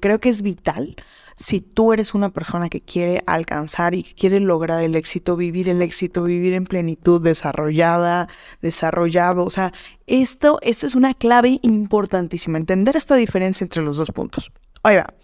creo que es vital si tú eres una persona que quiere alcanzar y que quiere lograr el éxito, vivir el éxito, vivir en plenitud, desarrollada, desarrollado. O sea, esto, esto es una clave importantísima, entender esta diferencia entre los dos puntos. Oiga,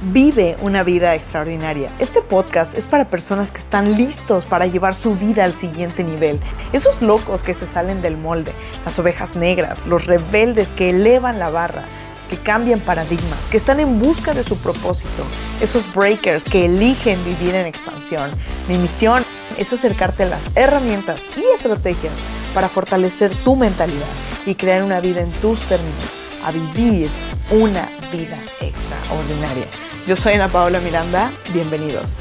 Vive una vida extraordinaria. Este podcast es para personas que están listos para llevar su vida al siguiente nivel. Esos locos que se salen del molde, las ovejas negras, los rebeldes que elevan la barra, que cambian paradigmas, que están en busca de su propósito. Esos breakers que eligen vivir en expansión. Mi misión es acercarte a las herramientas y estrategias para fortalecer tu mentalidad y crear una vida en tus términos, a vivir una vida extraordinaria. Yo soy Ana Paola Miranda, bienvenidos.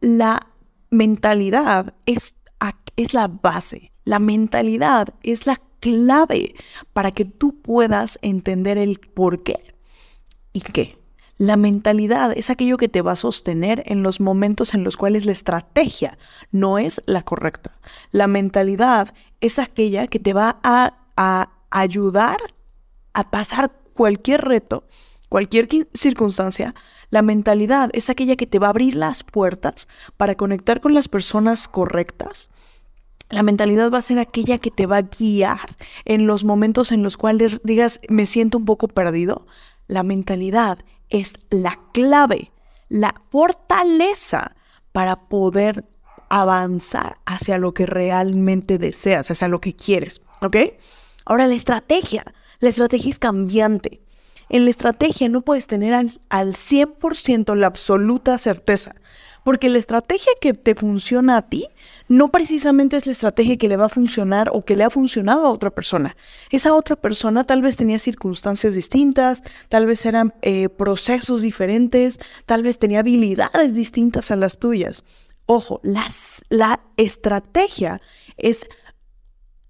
La mentalidad es, es la base, la mentalidad es la clave para que tú puedas entender el por qué y qué. La mentalidad es aquello que te va a sostener en los momentos en los cuales la estrategia no es la correcta. La mentalidad es aquella que te va a, a ayudar a pasar cualquier reto, cualquier circunstancia, la mentalidad es aquella que te va a abrir las puertas para conectar con las personas correctas. La mentalidad va a ser aquella que te va a guiar en los momentos en los cuales digas, me siento un poco perdido. La mentalidad es la clave, la fortaleza para poder avanzar hacia lo que realmente deseas, hacia lo que quieres, ¿ok? Ahora la estrategia. La estrategia es cambiante. En la estrategia no puedes tener al, 100% la absoluta certeza, porque la estrategia que te funciona a ti no precisamente es la estrategia que le va a funcionar o que le ha funcionado a otra persona. Esa otra persona tal vez tenía circunstancias distintas, tal vez eran eh, procesos diferentes, tal vez tenía habilidades distintas a las tuyas. Ojo, las, la estrategia es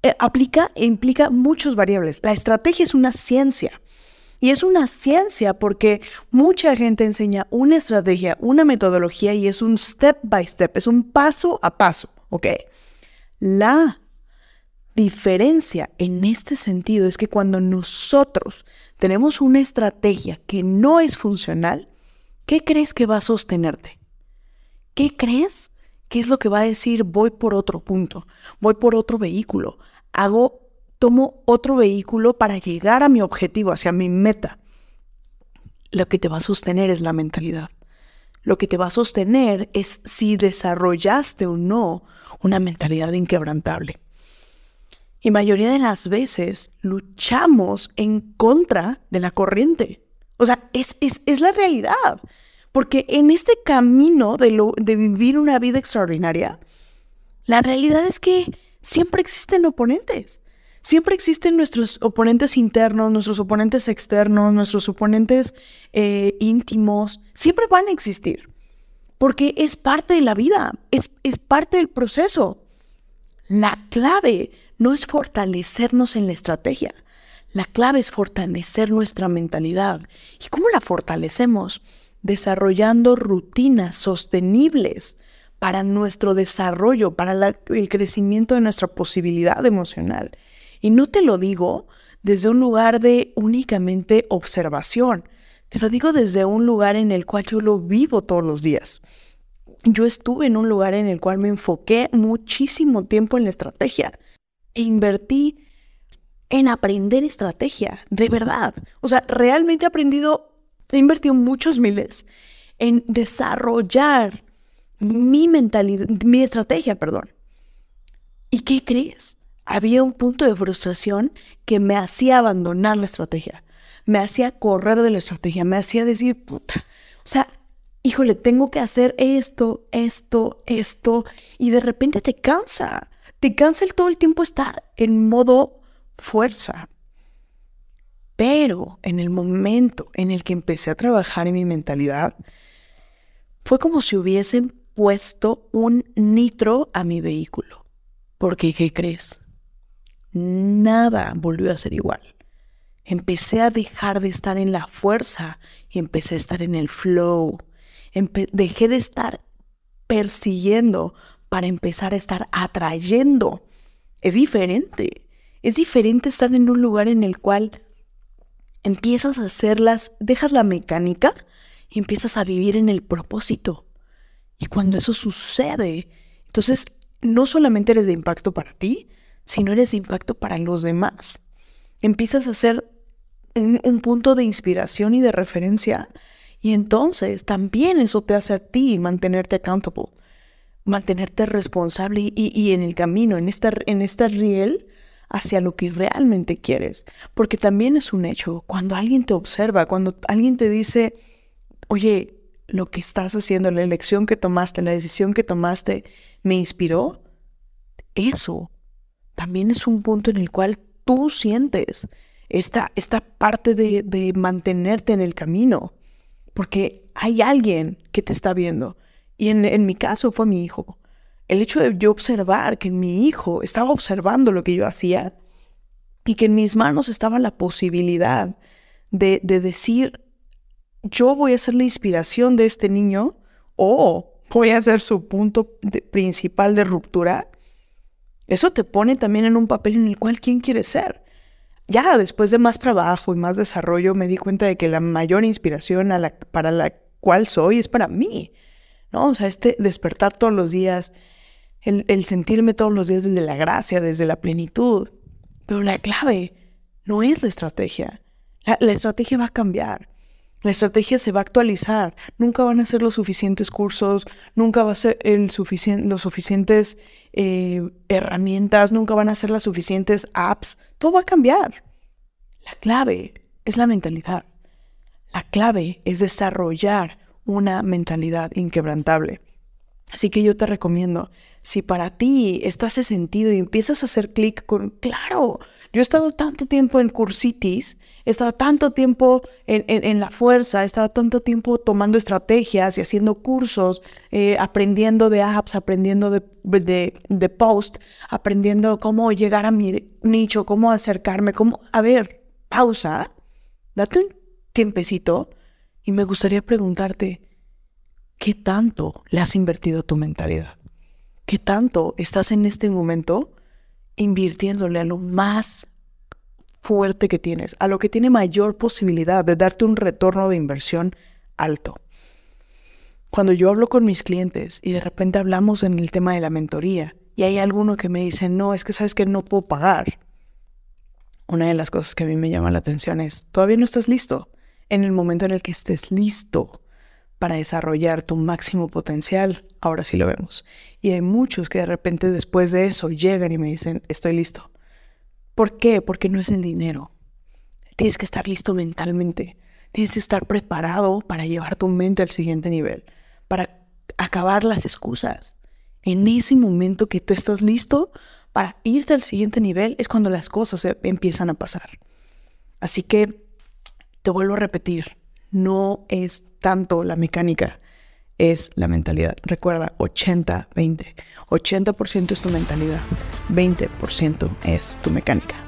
eh, aplica e implica muchas variables. La estrategia es una ciencia. Y es una ciencia porque mucha gente enseña una estrategia, una metodología y es un step by step, es un paso a paso, ¿ok? La diferencia en este sentido es que cuando nosotros tenemos una estrategia que no es funcional, ¿qué crees que va a sostenerte? ¿Qué crees ¿Qué es lo que va a decir? Voy por otro punto, voy por otro vehículo, hago, tomo otro vehículo para llegar a mi objetivo, hacia mi meta. Lo que te va a sostener es la mentalidad. Lo que te va a sostener es si desarrollaste o no una mentalidad inquebrantable. Y mayoría de las veces luchamos en contra de la corriente. O sea, es, es, es la realidad. Porque en este camino de, lo, de vivir una vida extraordinaria, la realidad es que siempre existen oponentes. Siempre existen nuestros oponentes internos, nuestros oponentes externos, nuestros oponentes eh, íntimos. Siempre van a existir. Porque es parte de la vida, es, es parte del proceso. La clave no es fortalecernos en la estrategia. La clave es fortalecer nuestra mentalidad. ¿Y cómo la fortalecemos? desarrollando rutinas sostenibles para nuestro desarrollo, para el crecimiento de nuestra posibilidad emocional. Y no te lo digo desde un lugar de únicamente observación, te lo digo desde un lugar en el cual yo lo vivo todos los días. Yo estuve en un lugar en el cual me enfoqué muchísimo tiempo en la estrategia e invertí en aprender estrategia, de verdad. O sea, realmente he aprendido he invertido muchos miles en desarrollar mi mentalidad, mi estrategia, perdón. ¿Y qué crees? Había un punto de frustración que me hacía abandonar la estrategia, me hacía correr de la estrategia, me hacía decir, puta, o sea, híjole, tengo que hacer esto, esto, esto, y de repente te cansa, te cansa el todo el tiempo estar en modo fuerza. Pero en el momento en el que empecé a trabajar en mi mentalidad, fue como si hubiesen puesto un nitro a mi vehículo. Porque, ¿qué crees? Nada volvió a ser igual. Empecé a dejar de estar en la fuerza y empecé a estar en el flow. dejé de estar persiguiendo para empezar a estar atrayendo. Es diferente. Es diferente estar en un lugar en el cual empiezas a hacerlas, dejas la mecánica y empiezas a vivir en el propósito. Y cuando eso sucede, entonces no solamente eres de impacto para ti, sino eres de impacto para los demás. Empiezas a ser un, punto de inspiración y de referencia. Y entonces también eso te hace a ti mantenerte accountable, mantenerte responsable y, en el camino, en esta, en esta riel hacia lo que realmente quieres. Porque también es un hecho, cuando alguien te observa, cuando alguien te dice, oye, lo que estás haciendo, la elección que tomaste, la decisión que tomaste, me inspiró, eso también es un punto en el cual tú sientes esta, esta parte de, de mantenerte en el camino, porque hay alguien que te está viendo. Y en, en mi caso fue mi hijo. El hecho de yo observar que mi hijo estaba observando lo que yo hacía y que en mis manos estaba la posibilidad de, de decir, yo voy a ser la inspiración de este niño o voy a ser su punto principal de ruptura, eso te pone también en un papel en el cual quién quieres ser. Ya después de más trabajo y más desarrollo me di cuenta de que la mayor inspiración para la cual soy es para mí, ¿no? O sea, este despertar todos los días, el, sentirme todos los días desde la gracia, desde la plenitud. Pero la clave no es la estrategia. la estrategia va a cambiar. La estrategia se va a actualizar. Nunca van a ser los suficientes cursos, nunca va a ser el los suficientes eh, herramientas, nunca van a ser las suficientes apps. Todo va a cambiar. La clave es la mentalidad. La clave es desarrollar una mentalidad inquebrantable. Así que yo te recomiendo, si para ti esto hace sentido y empiezas a hacer clic con, claro, yo he estado tanto tiempo en cursitis, he estado tanto tiempo en, la fuerza, he estado tanto tiempo tomando estrategias y haciendo cursos, eh, aprendiendo de apps, aprendiendo de, de, de post, aprendiendo cómo llegar a mi nicho, cómo acercarme, cómo... A ver, pausa, date un tiempecito y me gustaría preguntarte, ¿qué tanto le has invertido tu mentalidad? ¿Qué tanto estás en este momento invirtiéndole a lo más fuerte que tienes, a lo que tiene mayor posibilidad de darte un retorno de inversión alto? Cuando yo hablo con mis clientes y de repente hablamos en el tema de la mentoría y hay alguno que me dice, no, es que sabes que no puedo pagar. Una de las cosas que a mí me llama la atención es, todavía no estás listo. En el momento en el que estés listo, para desarrollar tu máximo potencial, ahora sí lo vemos. Y hay muchos que de repente después de eso llegan y me dicen, estoy listo. ¿Por qué? Porque no es el dinero. Tienes que estar listo mentalmente. Tienes que estar preparado para llevar tu mente al siguiente nivel, para acabar las excusas. En ese momento que tú estás listo para irte al siguiente nivel es cuando las cosas empiezan a pasar. Así que te vuelvo a repetir, no es tanto la mecánica, es la mentalidad. Recuerda, 80-20. 80%, es tu mentalidad, 20% es tu mecánica.